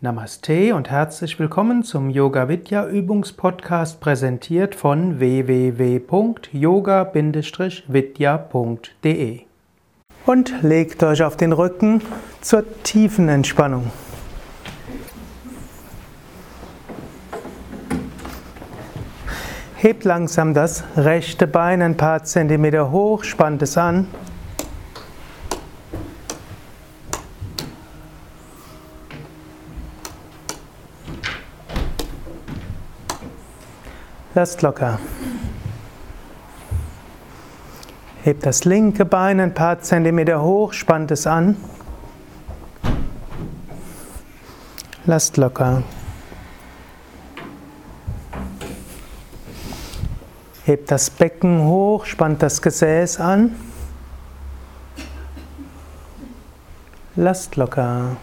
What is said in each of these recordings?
Namaste und herzlich willkommen zum Yoga Vidya Übungspodcast präsentiert von www.yoga-vidya.de. Und legt euch auf den Rücken zur tiefen Entspannung. Hebt langsam das rechte Bein ein paar Zentimeter hoch, spannt es an. Lasst locker. Hebt das linke Bein ein paar Zentimeter hoch, spannt es an. Lasst locker. Hebt das Becken hoch, spannt das Gesäß an. Lasst locker.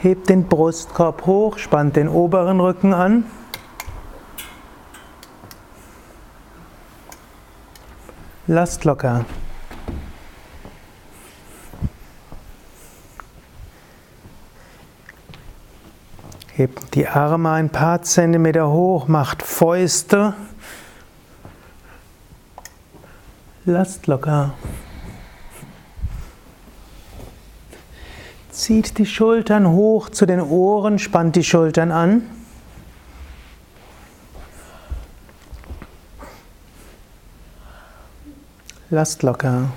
Hebt den Brustkorb hoch, spannt den oberen Rücken an. Lasst locker. Hebt die Arme ein paar Zentimeter hoch, macht Fäuste. Lasst locker. Zieht die Schultern hoch zu den Ohren, spannt die Schultern an. Lasst locker.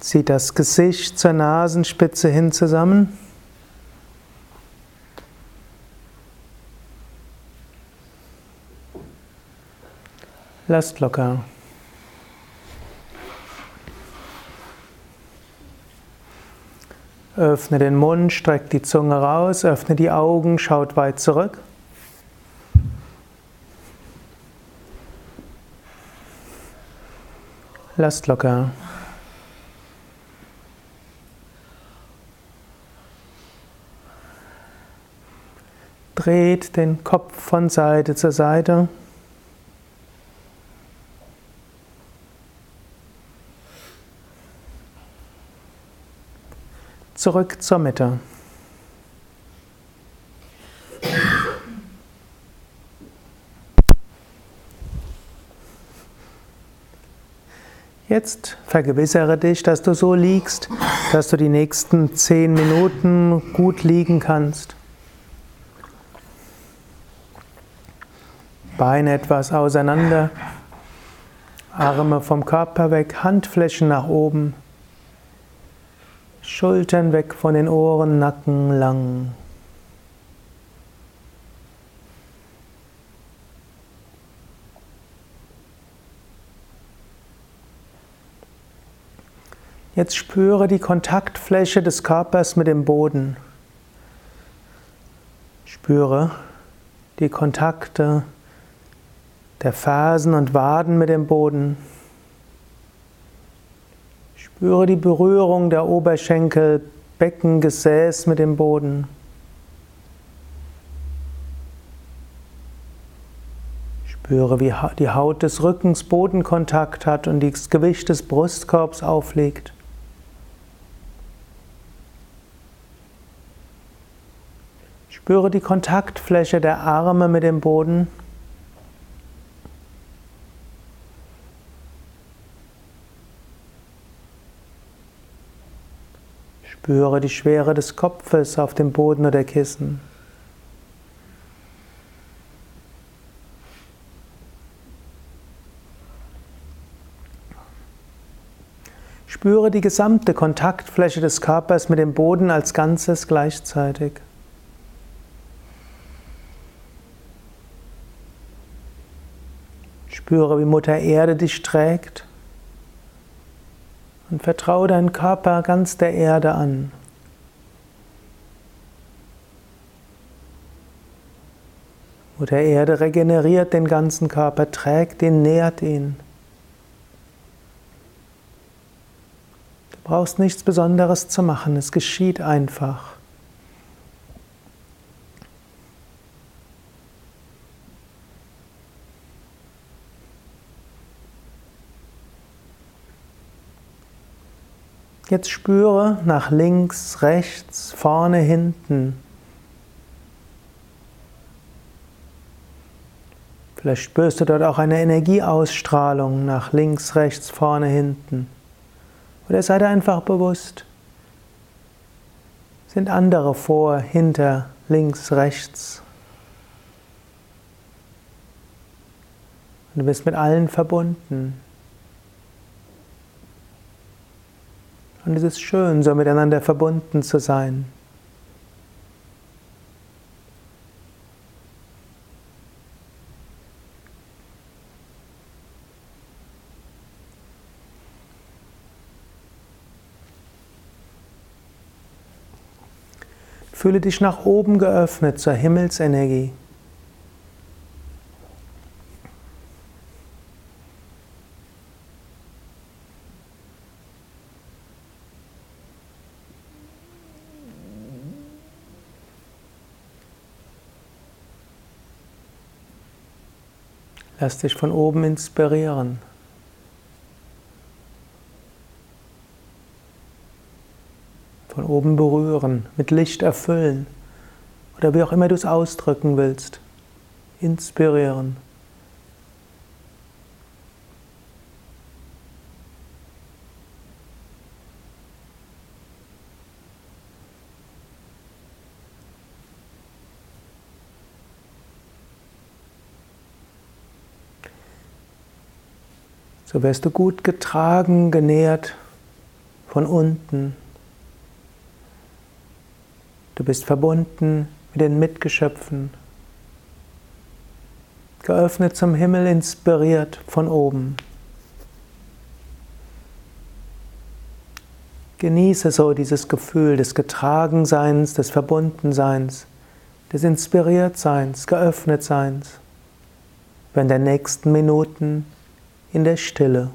Zieht das Gesicht zur Nasenspitze hin zusammen. Lasst locker. Öffne den Mund, streck die Zunge raus, öffne die Augen, schaut weit zurück. Lasst locker. Dreht den Kopf von Seite zu Seite. Zurück zur Mitte. Jetzt vergewissere dich, dass du so liegst, dass du die nächsten zehn Minuten gut liegen kannst. Beine etwas auseinander, Arme vom Körper weg, Handflächen nach oben, Schultern weg von den Ohren, Nacken lang. Jetzt spüre die Kontaktfläche des Körpers mit dem Boden. Spüre die Kontakte der Fersen und Waden mit dem Boden. Spüre die Berührung der Oberschenkel, Becken, Gesäß mit dem Boden. Spüre, wie die Haut des Rückens Bodenkontakt hat und das Gewicht des Brustkorbs auflegt. Spüre die Kontaktfläche der Arme mit dem Boden. Spüre die Schwere des Kopfes auf dem Boden oder Kissen. Spüre die gesamte Kontaktfläche des Körpers mit dem Boden als Ganzes gleichzeitig. Spüre, wie Mutter Erde dich trägt und vertraue deinen Körper ganz der Erde an. Mutter Erde regeneriert den ganzen Körper, trägt ihn, nährt ihn. Du brauchst nichts Besonderes zu machen, es geschieht einfach. Jetzt spüre nach links, rechts, vorne, hinten. Vielleicht spürst du dort auch eine Energieausstrahlung nach links, rechts, vorne, hinten. Oder sei dir einfach bewusst, sind andere vor, hinter, links, rechts. Und du bist mit allen verbunden. Und es ist schön, so miteinander verbunden zu sein. Fühle dich nach oben geöffnet zur Himmelsenergie. Lass dich von oben inspirieren. Von oben berühren, mit Licht erfüllen oder wie auch immer du es ausdrücken willst. Inspirieren. So wirst du gut getragen, genährt von unten. Du bist verbunden mit den Mitgeschöpfen, geöffnet zum Himmel, inspiriert von oben. Genieße so dieses Gefühl des Getragenseins, des Verbundenseins, des Inspiriertseins, Geöffnetseins. Wenn der nächsten Minuten in der Stille.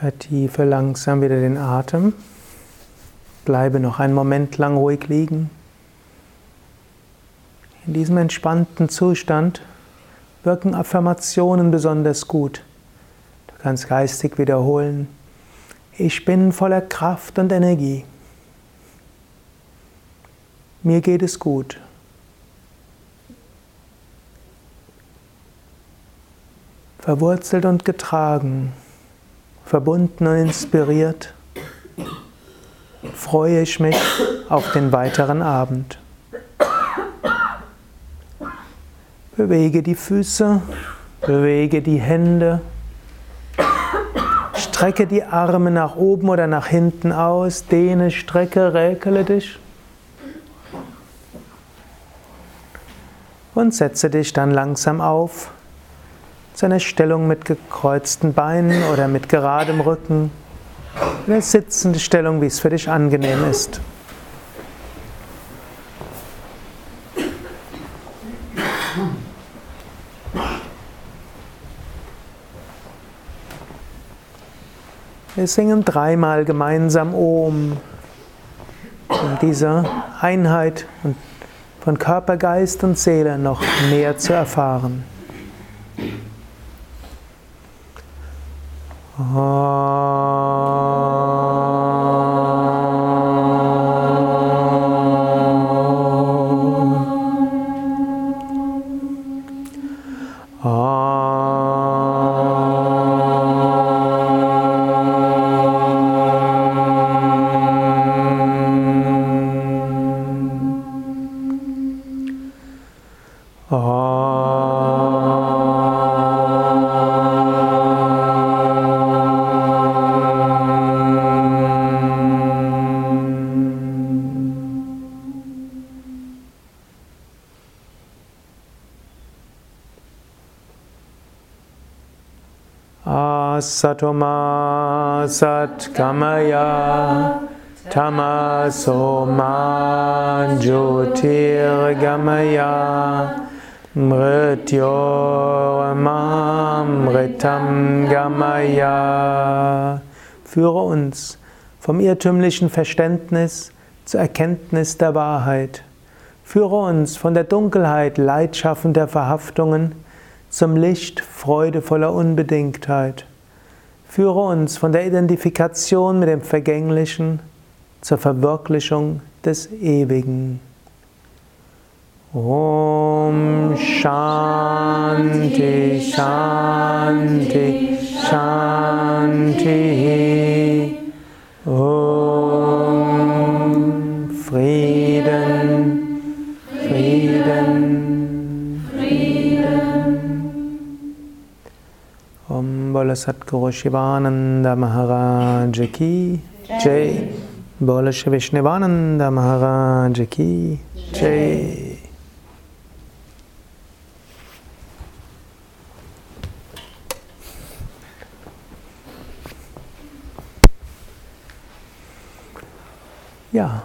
Vertiefe langsam wieder den Atem. Bleibe noch einen Moment lang ruhig liegen. In diesem entspannten Zustand wirken Affirmationen besonders gut. Du kannst geistig wiederholen. Ich bin voller Kraft und Energie. Mir geht es gut. Verwurzelt und getragen verbunden und inspiriert, freue ich mich auf den weiteren Abend. Bewege die Füße, bewege die Hände, strecke die Arme nach oben oder nach hinten aus, dehne, strecke, räkele dich. Und setze dich dann langsam auf zu einer Stellung mit gekreuzten Beinen oder mit geradem Rücken. Eine sitzende Stellung, wie es für dich angenehm ist. Wir singen dreimal gemeinsam Om, um diese Einheit von Körper, Geist und Seele noch mehr zu erfahren. Satoma Satkamaya Tamasoma Jyotirgamaya Mrityormamritam Gamaya Führe uns vom irrtümlichen Verständnis zur Erkenntnis der Wahrheit. Führe uns von der Dunkelheit leidschaffender Verhaftungen zum Licht freudevoller Unbedingtheit. Führe uns von der Identifikation mit dem Vergänglichen zur Verwirklichung des Ewigen. Om Shanti Shanti Shanti Om Om Bola Satguru Shivananda Maharaj Ki Jai Bola Vishnivananda Maharaj Ki Jai Ja,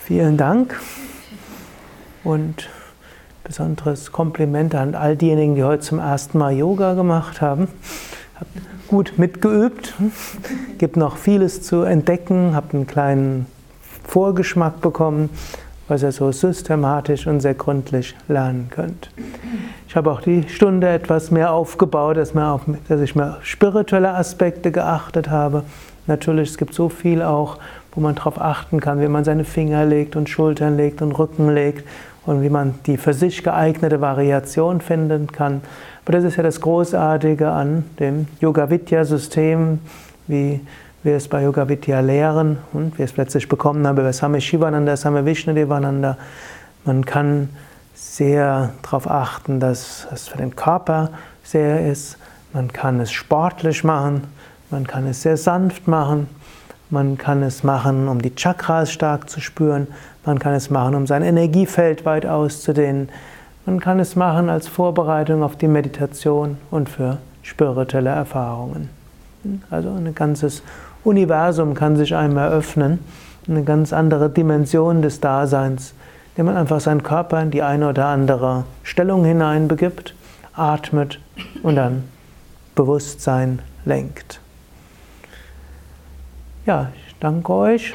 vielen Dank und besonderes Kompliment an all diejenigen, die heute zum ersten Mal Yoga gemacht haben. Habt gut mitgeübt, gibt noch vieles zu entdecken, habt einen kleinen Vorgeschmack bekommen, was ihr so systematisch und sehr gründlich lernen könnt. Ich habe auch die Stunde etwas mehr aufgebaut, dass, auf, dass ich mehr spirituelle Aspekte geachtet habe. Natürlich, es gibt so viel auch, wo man darauf achten kann, wie man seine Finger legt und Schultern legt und Rücken legt und wie man die für sich geeignete Variation finden kann. Aber das ist ja das Großartige an dem Yoga-Vidya-System, wie wir es bei Yoga-Vidya lehren und wir es plötzlich bekommen haben über Same Shivananda, Same Vishnudevananda. Man kann sehr darauf achten, dass es für den Körper sehr ist. Man kann es sportlich machen, man kann es sehr sanft machen, man kann es machen, um die Chakras stark zu spüren. Man kann es machen, um sein Energiefeld weit auszudehnen. Man kann es machen als Vorbereitung auf die Meditation und für spirituelle Erfahrungen. Also ein ganzes Universum kann sich einem eröffnen, eine ganz andere Dimension des Daseins, indem man einfach seinen Körper in die eine oder andere Stellung hineinbegibt, atmet und dann Bewusstsein lenkt. Ja, ich danke euch.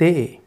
ter